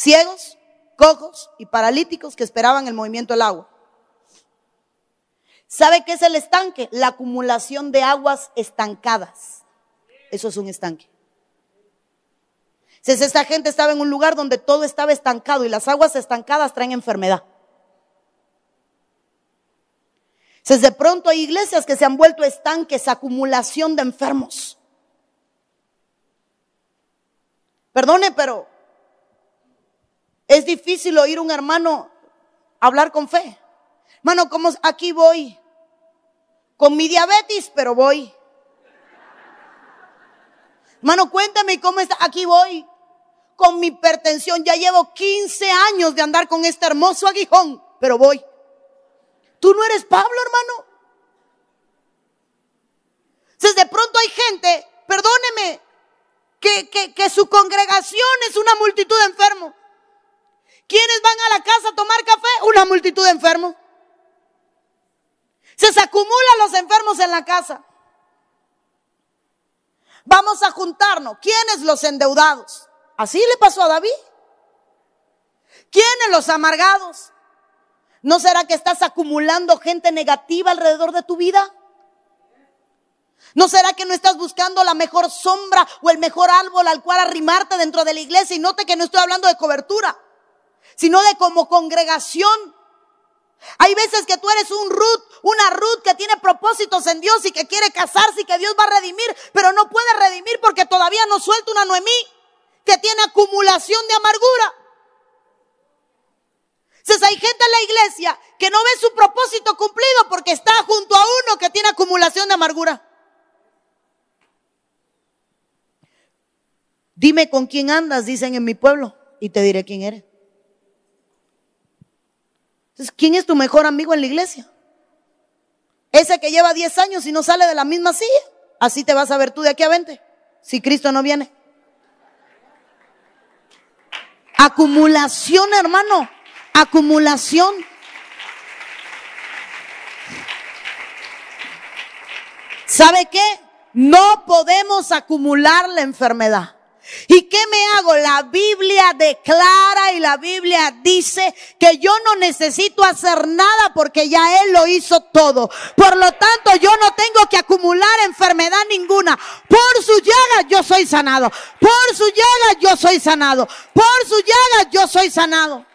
ciegos, cojos y paralíticos que esperaban el movimiento del agua. ¿Sabe qué es el estanque? La acumulación de aguas estancadas. Eso es un estanque. Si esta gente estaba en un lugar donde todo estaba estancado y las aguas estancadas traen enfermedad. Si de pronto hay iglesias que se han vuelto estanques, acumulación de enfermos. Perdone, pero es difícil oír un hermano hablar con fe. Hermano, ¿cómo aquí voy? Con mi diabetes, pero voy. Hermano, cuéntame cómo está. Aquí voy. Con mi hipertensión. Ya llevo 15 años de andar con este hermoso aguijón, pero voy. Tú no eres Pablo, hermano. Entonces de pronto hay gente, perdóneme, que, que, que su congregación es una multitud de enfermos. ¿Quiénes van a la casa a tomar café? Una multitud de enfermos. Se, acumulan los enfermos en la casa. Vamos a juntarnos. ¿Quiénes los endeudados? Así le pasó a David. ¿Quiénes los amargados? ¿No será que estás acumulando gente negativa alrededor de tu vida? ¿No será que no estás buscando la mejor sombra o el mejor árbol al cual arrimarte dentro de la iglesia? Y note que no estoy hablando de cobertura, sino de como congregación. Hay veces que tú eres un Ruth, una Ruth que tiene propósitos en Dios y que quiere casarse y que Dios va a redimir, pero no puede redimir porque todavía no suelta una Noemí que tiene acumulación de amargura. Entonces hay gente en la iglesia que no ve su propósito cumplido porque está junto a uno que tiene acumulación de amargura. Dime con quién andas, dicen en mi pueblo, y te diré quién eres. ¿Quién es tu mejor amigo en la iglesia? Ese que lleva 10 años y no sale de la misma silla. Así te vas a ver tú de aquí a 20, si Cristo no viene. Acumulación, hermano. Acumulación. ¿Sabe qué? No podemos acumular la enfermedad. ¿Y qué me hago? La Biblia declara y la Biblia dice que yo no necesito hacer nada porque ya Él lo hizo todo. Por lo tanto, yo no tengo que acumular enfermedad ninguna. Por su llaga yo soy sanado. Por su llaga yo soy sanado. Por su llaga yo soy sanado.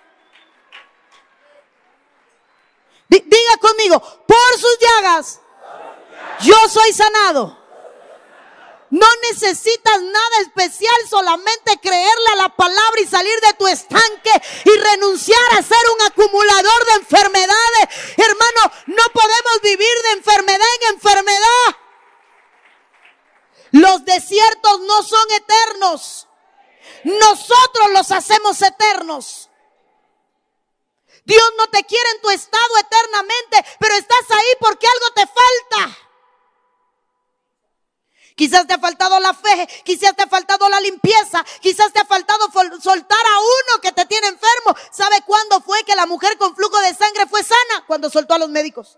diga conmigo, por sus llagas yo soy sanado. No necesitas nada especial, solamente creerle a la palabra y salir de tu estanque y renunciar a ser un acumulador de enfermedades. Hermano, no podemos vivir de enfermedad en enfermedad. Los desiertos no son eternos. Nosotros los hacemos eternos. Dios no te quiere en tu estado eternamente, pero estás ahí porque algo te falta. Quizás te ha faltado la fe, quizás te ha faltado la limpieza, quizás te ha faltado soltar a uno que te tiene enfermo. ¿Sabe cuándo fue que la mujer con flujo de sangre fue sana? Cuando soltó a los médicos.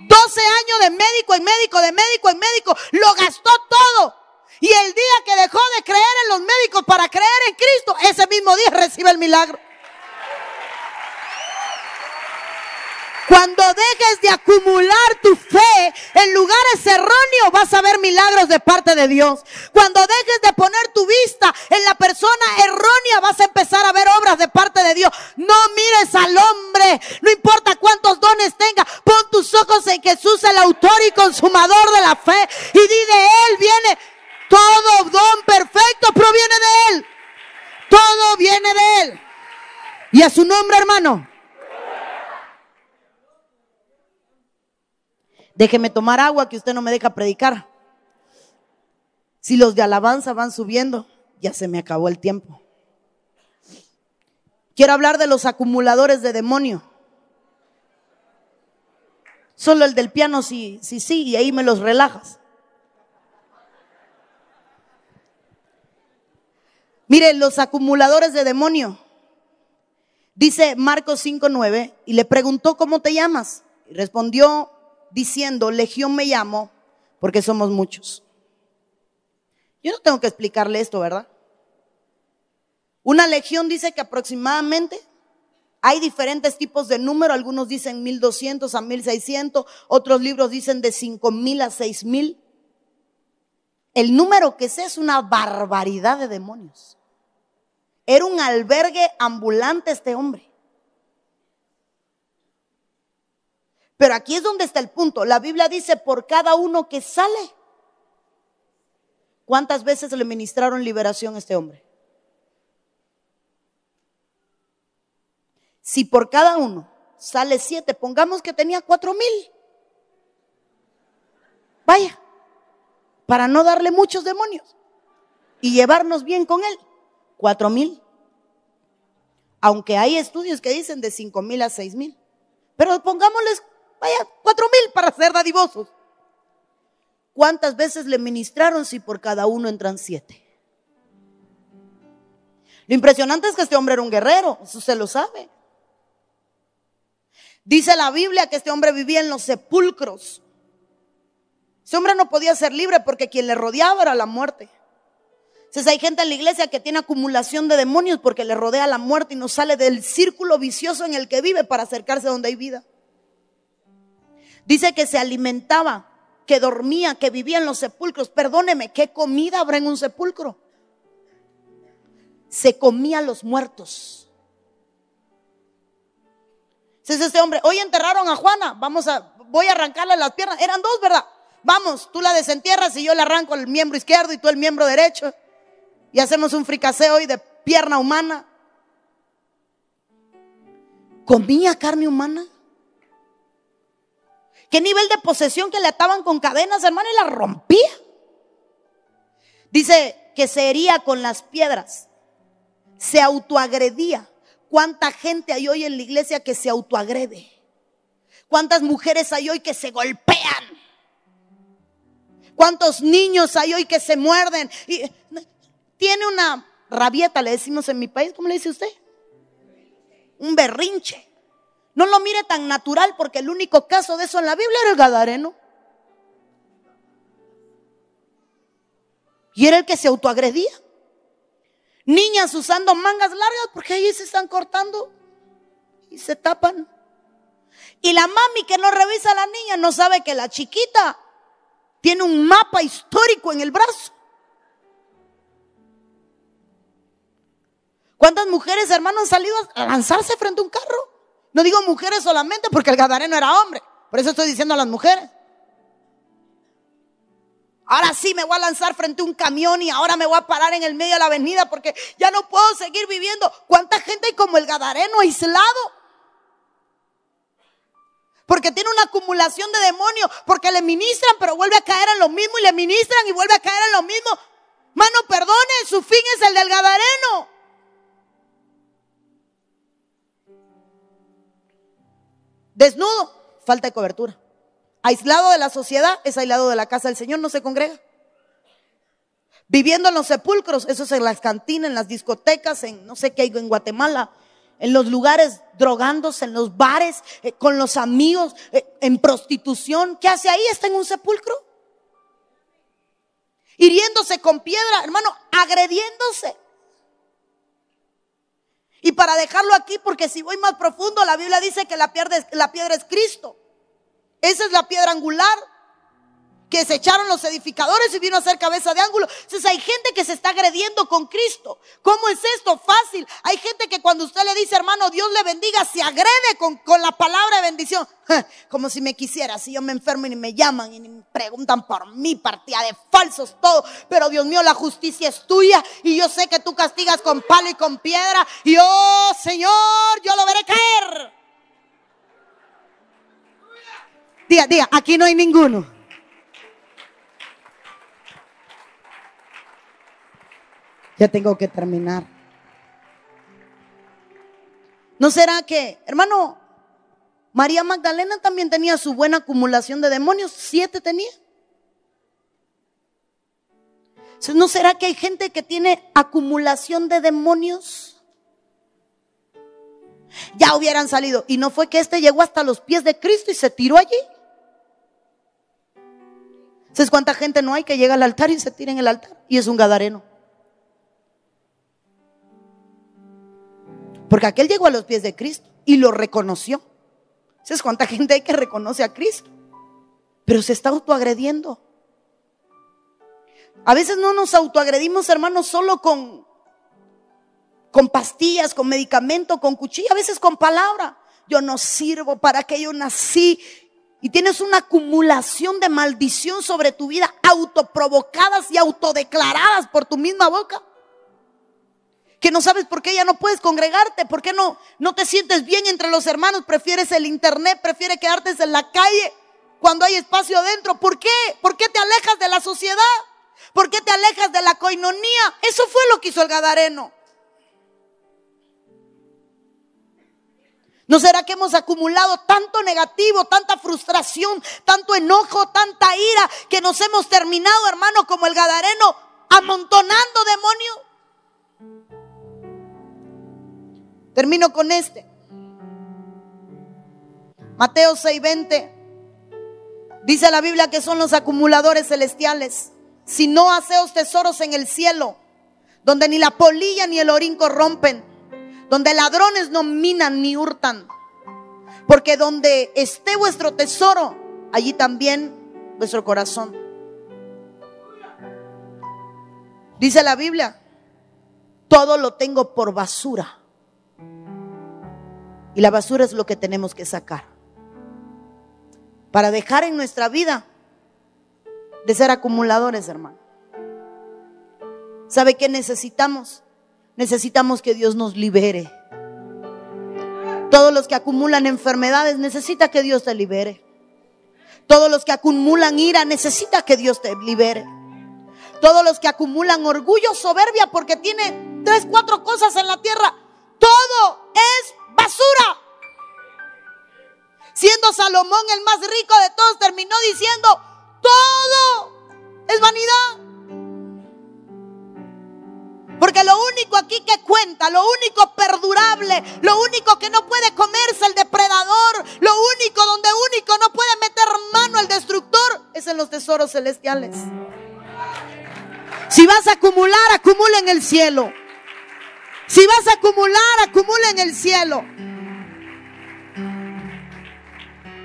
12 años de médico en médico, de médico en médico, lo gastó todo. Y el día que dejó de creer en los médicos para creer en Cristo, ese mismo día recibe el milagro. Cuando dejes de acumular tu fe en lugares erróneos, vas a ver milagros de parte de Dios. Cuando dejes de poner tu vista en la persona errónea, vas a empezar a ver obras de parte de Dios. No mires al hombre, no importa cuántos dones tenga, pon tus ojos en Jesús, el autor y consumador de la fe, y di de Él viene todo don perfecto, proviene de Él. Todo viene de Él. Y a su nombre, hermano. Déjeme tomar agua que usted no me deja predicar. Si los de alabanza van subiendo, ya se me acabó el tiempo. Quiero hablar de los acumuladores de demonio. Solo el del piano sí, sí, sí, y ahí me los relajas. Miren, los acumuladores de demonio. Dice Marcos 5.9 y le preguntó, ¿cómo te llamas? Y respondió, diciendo, Legión me llamo, porque somos muchos. Yo no tengo que explicarle esto, ¿verdad? Una legión dice que aproximadamente hay diferentes tipos de número, algunos dicen 1200 a 1600, otros libros dicen de 5000 a 6000. El número que sé es una barbaridad de demonios. Era un albergue ambulante este hombre. Pero aquí es donde está el punto. La Biblia dice, por cada uno que sale. ¿Cuántas veces le ministraron liberación a este hombre? Si por cada uno sale siete, pongamos que tenía cuatro mil. Vaya, para no darle muchos demonios y llevarnos bien con él, cuatro mil. Aunque hay estudios que dicen de cinco mil a seis mil. Pero pongámosles Vaya, cuatro mil para ser dadivosos. ¿Cuántas veces le ministraron si por cada uno entran siete? Lo impresionante es que este hombre era un guerrero, eso se lo sabe. Dice la Biblia que este hombre vivía en los sepulcros. Ese hombre no podía ser libre porque quien le rodeaba era la muerte. Entonces hay gente en la iglesia que tiene acumulación de demonios porque le rodea la muerte y no sale del círculo vicioso en el que vive para acercarse donde hay vida. Dice que se alimentaba, que dormía, que vivía en los sepulcros. Perdóneme, ¿qué comida habrá en un sepulcro? Se comía a los muertos. Dice este hombre, hoy enterraron a Juana, vamos a, voy a arrancarle las piernas. Eran dos, ¿verdad? Vamos, tú la desentierras y yo le arranco el miembro izquierdo y tú el miembro derecho. Y hacemos un fricaseo hoy de pierna humana. ¿Comía carne humana? ¿Qué nivel de posesión que le ataban con cadenas, hermano, y la rompía? Dice que se hería con las piedras, se autoagredía. ¿Cuánta gente hay hoy en la iglesia que se autoagrede? ¿Cuántas mujeres hay hoy que se golpean? ¿Cuántos niños hay hoy que se muerden? Y tiene una rabieta, le decimos en mi país, ¿cómo le dice usted? Un berrinche. No lo mire tan natural porque el único caso de eso en la Biblia era el Gadareno. Y era el que se autoagredía. Niñas usando mangas largas porque ahí se están cortando y se tapan. Y la mami que no revisa a la niña no sabe que la chiquita tiene un mapa histórico en el brazo. ¿Cuántas mujeres, hermanos, han salido a lanzarse frente a un carro? No digo mujeres solamente porque el gadareno era hombre. Por eso estoy diciendo a las mujeres. Ahora sí me voy a lanzar frente a un camión y ahora me voy a parar en el medio de la avenida porque ya no puedo seguir viviendo. ¿Cuánta gente hay como el gadareno aislado? Porque tiene una acumulación de demonios, porque le ministran, pero vuelve a caer en lo mismo y le ministran y vuelve a caer en lo mismo. Mano, perdone, su fin es el del gadareno. Desnudo, falta de cobertura. Aislado de la sociedad, es aislado de la casa del Señor, no se congrega. Viviendo en los sepulcros, eso es en las cantinas, en las discotecas, en no sé qué hay en Guatemala, en los lugares drogándose, en los bares, eh, con los amigos, eh, en prostitución. ¿Qué hace ahí? Está en un sepulcro. Hiriéndose con piedra, hermano, agrediéndose. Y para dejarlo aquí, porque si voy más profundo, la Biblia dice que la piedra, la piedra es Cristo. Esa es la piedra angular que se echaron los edificadores y vino a ser cabeza de ángulo. Entonces hay gente que se está agrediendo con Cristo. ¿Cómo es esto? Fácil. Hay gente que cuando usted le dice, hermano, Dios le bendiga, se agrede con, con la palabra de bendición. Como si me quisiera, si yo me enfermo y me llaman y me preguntan por mí, partida de falsos, todo. Pero Dios mío, la justicia es tuya y yo sé que tú castigas con palo y con piedra. Y oh Señor, yo lo veré caer. Día, día, aquí no hay ninguno. Tengo que terminar. ¿No será que, hermano, María Magdalena también tenía su buena acumulación de demonios? Siete tenía. ¿No será que hay gente que tiene acumulación de demonios? Ya hubieran salido. Y no fue que este llegó hasta los pies de Cristo y se tiró allí. ¿Sabes cuánta gente no hay que llega al altar y se tira en el altar? Y es un gadareno. Porque aquel llegó a los pies de Cristo y lo reconoció. ¿Sabes cuánta gente hay que reconoce a Cristo? Pero se está autoagrediendo. A veces no nos autoagredimos, hermanos, solo con, con pastillas, con medicamento, con cuchilla, a veces con palabra. Yo no sirvo para que yo nací. Y tienes una acumulación de maldición sobre tu vida, autoprovocadas y autodeclaradas por tu misma boca que no sabes por qué ya no puedes congregarte, por qué no, no te sientes bien entre los hermanos, prefieres el internet, prefieres quedarte en la calle cuando hay espacio adentro. ¿Por qué? ¿Por qué te alejas de la sociedad? ¿Por qué te alejas de la coinonía? Eso fue lo que hizo el Gadareno. ¿No será que hemos acumulado tanto negativo, tanta frustración, tanto enojo, tanta ira, que nos hemos terminado, hermano, como el Gadareno, amontonando demonios? Termino con este. Mateo 6:20. Dice la Biblia que son los acumuladores celestiales. Si no haceos tesoros en el cielo, donde ni la polilla ni el orín corrompen, donde ladrones no minan ni hurtan. Porque donde esté vuestro tesoro, allí también vuestro corazón. Dice la Biblia, todo lo tengo por basura. Y la basura es lo que tenemos que sacar. Para dejar en nuestra vida de ser acumuladores, hermano. ¿Sabe qué necesitamos? Necesitamos que Dios nos libere. Todos los que acumulan enfermedades necesita que Dios te libere. Todos los que acumulan ira necesita que Dios te libere. Todos los que acumulan orgullo, soberbia, porque tiene tres, cuatro cosas en la tierra, todo es basura. Siendo Salomón el más rico de todos, terminó diciendo, todo es vanidad. Porque lo único aquí que cuenta, lo único perdurable, lo único que no puede comerse el depredador, lo único donde único no puede meter mano el destructor, es en los tesoros celestiales. Si vas a acumular, acumula en el cielo. Si vas a acumular, acumula en el cielo.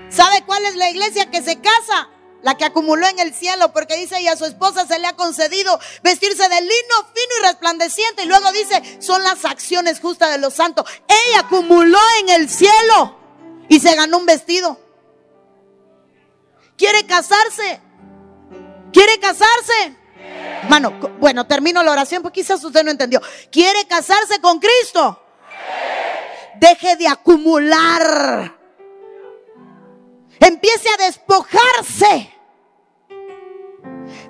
¿Sabe cuál es la iglesia que se casa? La que acumuló en el cielo, porque dice, y a su esposa se le ha concedido vestirse de lino fino y resplandeciente. Y luego dice, son las acciones justas de los santos. Ella acumuló en el cielo y se ganó un vestido. ¿Quiere casarse? ¿Quiere casarse? Mano, bueno, termino la oración porque quizás usted no entendió. ¿Quiere casarse con Cristo? Deje de acumular. Empiece a despojarse.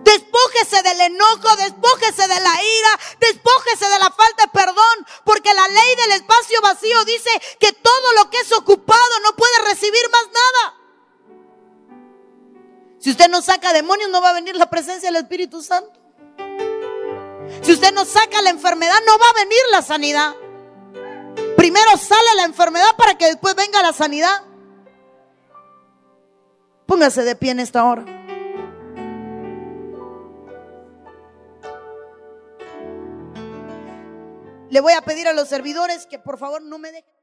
Despójese del enojo, despójese de la ira, despójese de la falta de perdón, porque la ley del espacio vacío dice que todo lo que es ocupado no puede recibir más nada. Si usted no saca demonios, no va a venir la presencia del Espíritu Santo. Si usted no saca la enfermedad, no va a venir la sanidad. Primero sale la enfermedad para que después venga la sanidad. Póngase de pie en esta hora. Le voy a pedir a los servidores que por favor no me dejen.